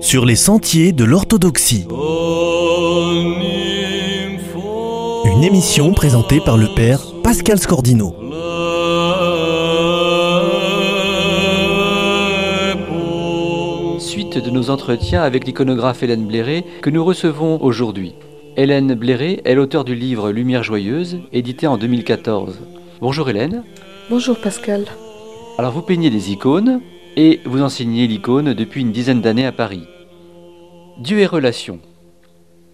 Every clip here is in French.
Sur les sentiers de l'orthodoxie. Une émission présentée par le père Pascal Scordino. Suite de nos entretiens avec l'iconographe Hélène Bléré que nous recevons aujourd'hui. Hélène Bléré est l'auteur du livre Lumière joyeuse, édité en 2014. Bonjour Hélène. Bonjour Pascal. Alors vous peignez des icônes et vous enseignez l'icône depuis une dizaine d'années à Paris. Dieu et relation.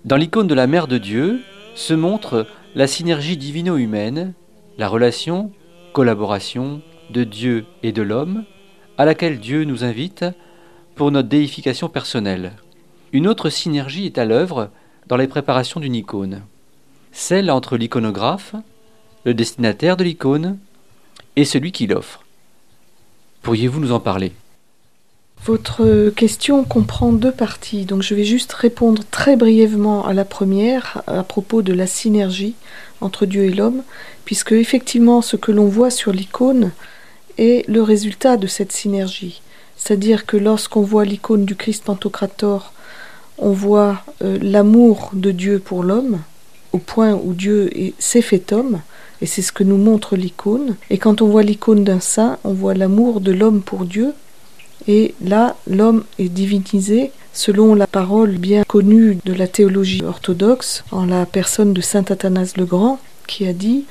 Dans l'icône de la Mère de Dieu se montre la synergie divino-humaine, la relation, collaboration de Dieu et de l'homme, à laquelle Dieu nous invite pour notre déification personnelle. Une autre synergie est à l'œuvre dans les préparations d'une icône, celle entre l'iconographe, le destinataire de l'icône et celui qui l'offre. Pourriez-vous nous en parler? Votre question comprend deux parties, donc je vais juste répondre très brièvement à la première à propos de la synergie entre Dieu et l'homme, puisque effectivement ce que l'on voit sur l'icône est le résultat de cette synergie. C'est-à-dire que lorsqu'on voit l'icône du Christ Pantocrator, on voit euh, l'amour de Dieu pour l'homme, au point où Dieu s'est fait homme, et c'est ce que nous montre l'icône. Et quand on voit l'icône d'un saint, on voit l'amour de l'homme pour Dieu, et là, l'homme est divinisé selon la parole bien connue de la théologie orthodoxe, en la personne de saint Athanase le Grand, qui a dit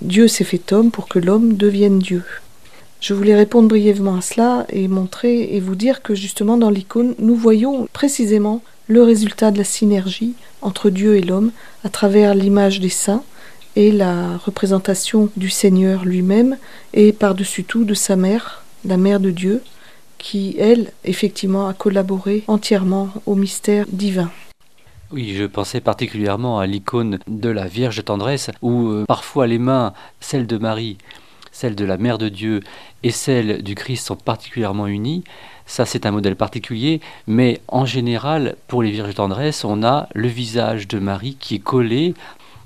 Dieu s'est fait homme pour que l'homme devienne Dieu. Je voulais répondre brièvement à cela et montrer et vous dire que justement dans l'icône, nous voyons précisément le résultat de la synergie entre Dieu et l'homme à travers l'image des saints et la représentation du Seigneur lui-même et par-dessus tout de sa mère, la mère de Dieu, qui, elle, effectivement, a collaboré entièrement au mystère divin. Oui, je pensais particulièrement à l'icône de la Vierge tendresse, où euh, parfois les mains, celles de Marie, celles de la Mère de Dieu et celles du Christ sont particulièrement unies. Ça, c'est un modèle particulier, mais en général, pour les Vierges tendresse, on a le visage de Marie qui est collé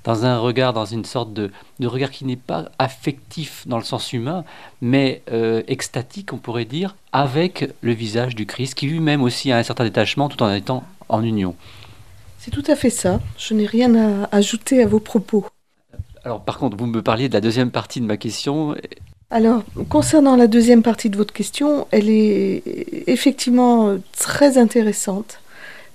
dans un regard, dans une sorte de, regard qui n'est pas affectif dans le sens humain, mais euh, extatique, on pourrait dire, avec le visage du Christ, qui lui-même aussi a un certain détachement tout en étant en union. C'est tout à fait ça. Je n'ai rien à ajouter à vos propos. Alors par contre, vous me parliez de la deuxième partie de ma question. Alors, concernant la deuxième partie de votre question, elle est effectivement très intéressante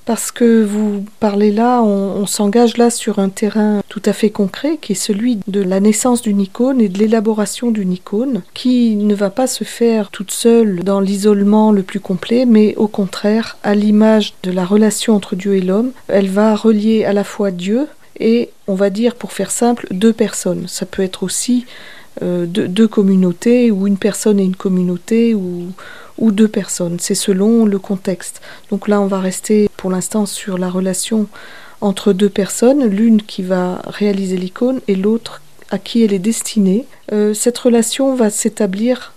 parce que vous parlez là, on, s'engage là sur un terrain tout à fait concret qui est celui de la naissance d'une icône et de l'élaboration d'une icône qui ne va pas se faire toute seule dans l'isolement le plus complet, mais au contraire, à l'image de la relation entre Dieu et l'homme, elle va relier à la fois Dieu et, on va dire pour faire simple, deux personnes. Ça peut être aussi euh, deux, communautés ou une personne et une communauté ou ou deux personnes. C'est selon le contexte. Donc là, on va rester pour l'instant sur la relation entre deux personnes, l'une qui va réaliser l'icône et l'autre à qui elle est destinée. Euh, cette relation va s'établir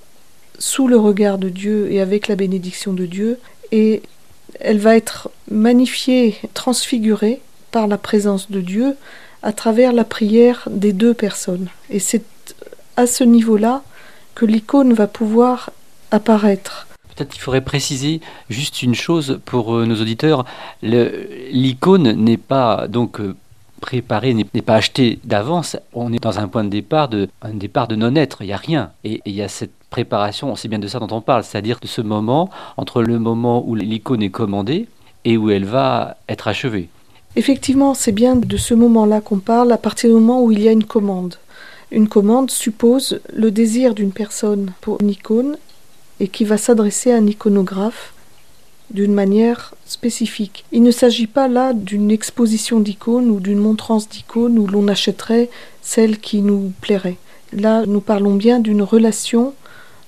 sous le regard de Dieu et avec la bénédiction de Dieu et elle va être magnifiée, transfigurée par la présence de Dieu à travers la prière des deux personnes. Et c'est à ce niveau-là que l'icône va pouvoir apparaître. Peut-être qu'il faudrait préciser juste une chose pour euh, nos auditeurs. L'icône n'est pas donc euh, préparée, n'est pas achetée d'avance. On est dans un point de départ de, un départ de non-être. Il n'y a rien. Et, il y a cette préparation, c'est bien de ça dont on parle, c'est-à-dire de ce moment entre le moment où l'icône est commandée et où elle va être achevée. Effectivement, c'est bien de ce moment-là qu'on parle à partir du moment où il y a une commande. Une commande suppose le désir d'une personne pour une icône et qui va s'adresser à un iconographe d'une manière spécifique. Il ne s'agit pas là d'une exposition d'icônes ou d'une montrance d'icônes où l'on achèterait celle qui nous plairait. Là, nous parlons bien d'une relation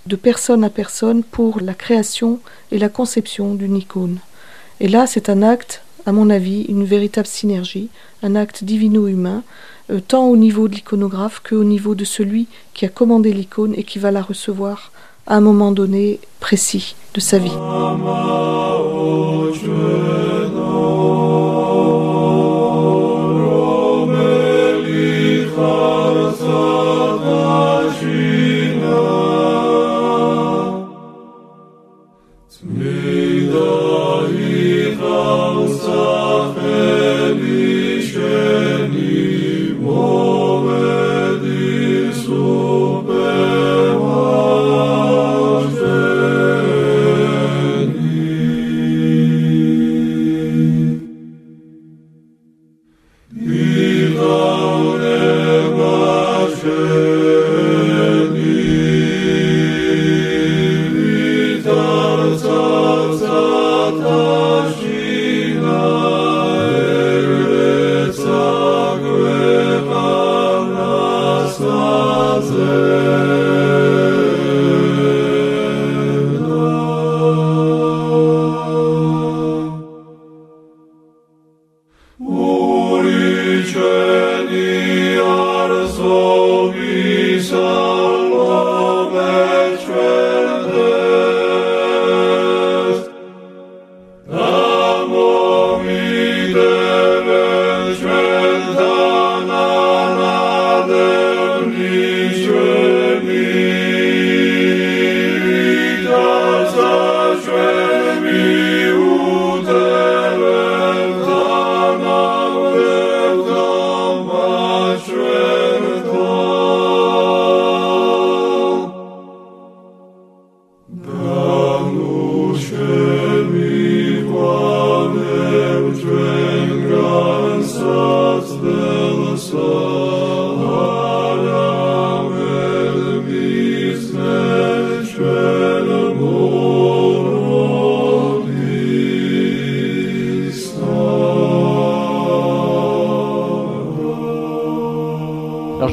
de personne à personne pour la création et la conception d'une icône. Et là, c'est un acte, à mon avis, une véritable synergie, un acte divino-humain, euh, tant au niveau de l'iconographe qu'au niveau de celui qui a commandé l'icône et qui va la recevoir à un moment donné précis de sa vie.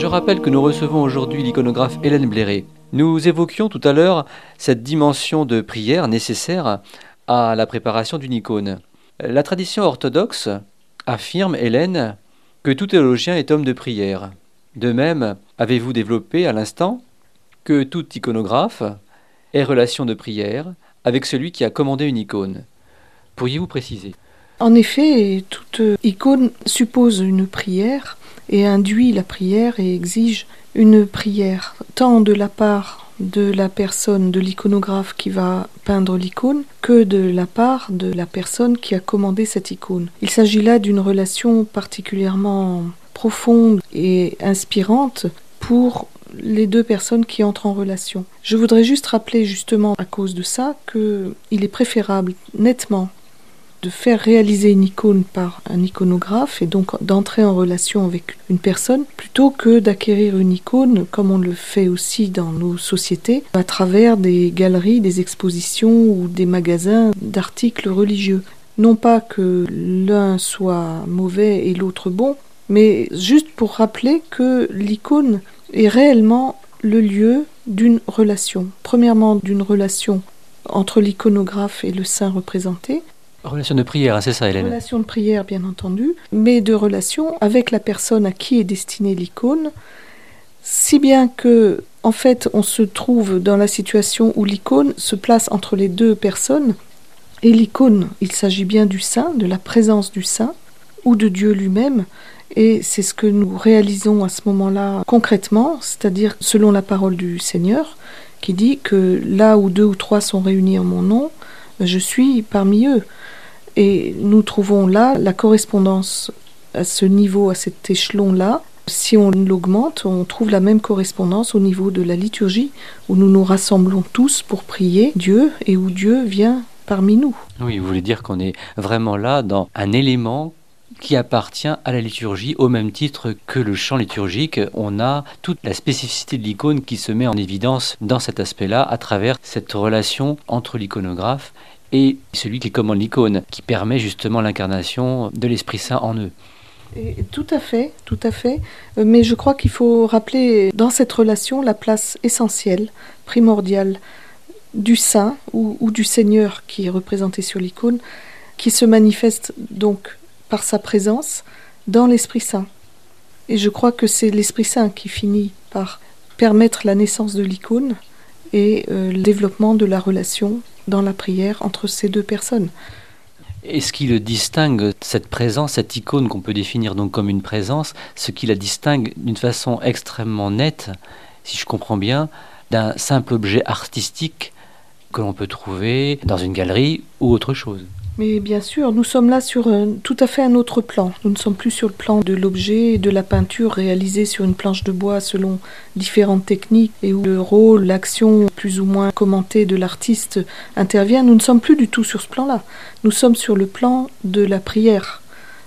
Rappelle que nous recevons aujourd'hui l'iconographe Hélène Bléré. Nous évoquions tout à l'heure cette dimension de prière nécessaire à la préparation d'une icône. La tradition orthodoxe affirme, Hélène, que tout théologien est homme de prière. De même, avez-vous développé à l'instant que tout iconographe est relation de prière avec celui qui a commandé une icône? Pourriez-vous préciser? En effet, toute icône suppose une prière et induit la prière et exige une prière, tant de la part de la personne, de l'iconographe qui va peindre l'icône, que de la part de la personne qui a commandé cette icône. Il s'agit là d'une relation particulièrement profonde et inspirante pour les deux personnes qui entrent en relation. Je voudrais juste rappeler justement à cause de ça qu'il est préférable nettement de faire réaliser une icône par un iconographe et donc d'entrer en relation avec une personne plutôt que d'acquérir une icône comme on le fait aussi dans nos sociétés à travers des galeries, des expositions ou des magasins d'articles religieux. Non pas que l'un soit mauvais et l'autre bon, mais juste pour rappeler que l'icône est réellement le lieu d'une relation. Premièrement, d'une relation entre l'iconographe et le saint représenté, Relation de prière, c'est ça, Hélène Relation de prière, bien entendu, mais de relation avec la personne à qui est destinée l'icône, si bien que, en fait, on se trouve dans la situation où l'icône se place entre les deux personnes, et l'icône, il s'agit bien du saint, de la présence du saint, ou de Dieu lui-même, et c'est ce que nous réalisons à ce moment-là concrètement, c'est-à-dire selon la parole du Seigneur, qui dit que là où deux ou trois sont réunis en mon nom, je suis parmi eux. Et nous trouvons là la correspondance à ce niveau, à cet échelon-là. Si on l'augmente, on trouve la même correspondance au niveau de la liturgie, où nous nous rassemblons tous pour prier Dieu et où Dieu vient parmi nous. Oui, vous voulez dire qu'on est vraiment là dans un élément qui appartient à la liturgie au même titre que le chant liturgique. On a toute la spécificité de l'icône qui se met en évidence dans cet aspect-là à travers cette relation entre l'iconographe et celui qui commande l'icône, qui permet justement l'incarnation de l'Esprit Saint en eux. tout à fait, tout à fait. Euh, mais je crois qu'il faut rappeler dans cette relation la place essentielle, primordiale du Saint ou, ou du Seigneur qui est représenté sur l'icône, qui se manifeste donc par sa présence dans l'Esprit Saint. Et je crois que c'est l'Esprit Saint qui finit par permettre la naissance de l'icône et euh, le développement de la relation dans la prière entre ces deux personnes. Et ce qui le distingue, cette présence, cette icône qu'on peut définir donc comme une présence, ce qui la distingue d'une façon extrêmement nette, si je comprends bien, d'un simple objet artistique que l'on peut trouver dans une galerie ou autre chose? Mais bien sûr, nous sommes là sur tout à fait un autre plan. Nous ne sommes plus sur le plan de l'objet et de la peinture réalisée sur une planche de bois selon différentes techniques et où le rôle, l'action plus ou moins commentée de l'artiste intervient. Nous ne sommes plus du tout sur ce plan-là. Nous sommes sur le plan de la prière,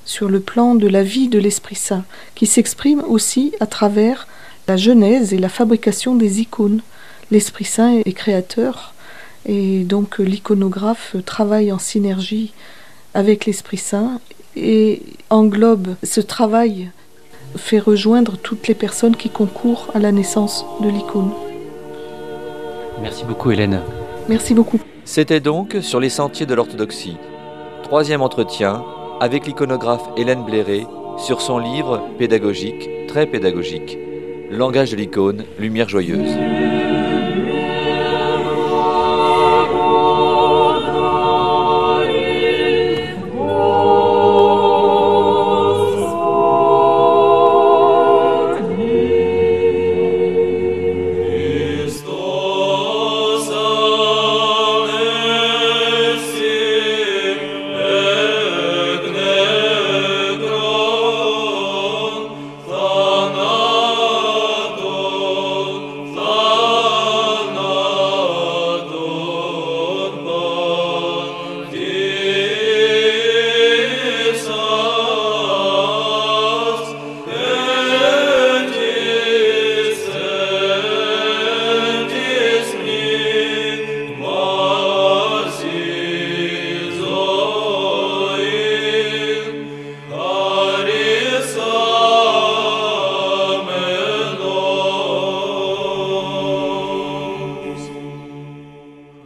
sur le plan de la vie de l'Esprit Saint, qui s'exprime aussi à travers la genèse et la fabrication des icônes. L'Esprit Saint est créateur et donc l'iconographe travaille en synergie avec l'Esprit Saint et englobe ce travail, fait rejoindre toutes les personnes qui concourent à la naissance de l'icône. Merci beaucoup Hélène. Merci beaucoup. C'était donc sur les sentiers de l'orthodoxie. Troisième entretien avec l'iconographe Hélène Bléré sur son livre pédagogique, très pédagogique, Langage de l'icône, Lumière joyeuse.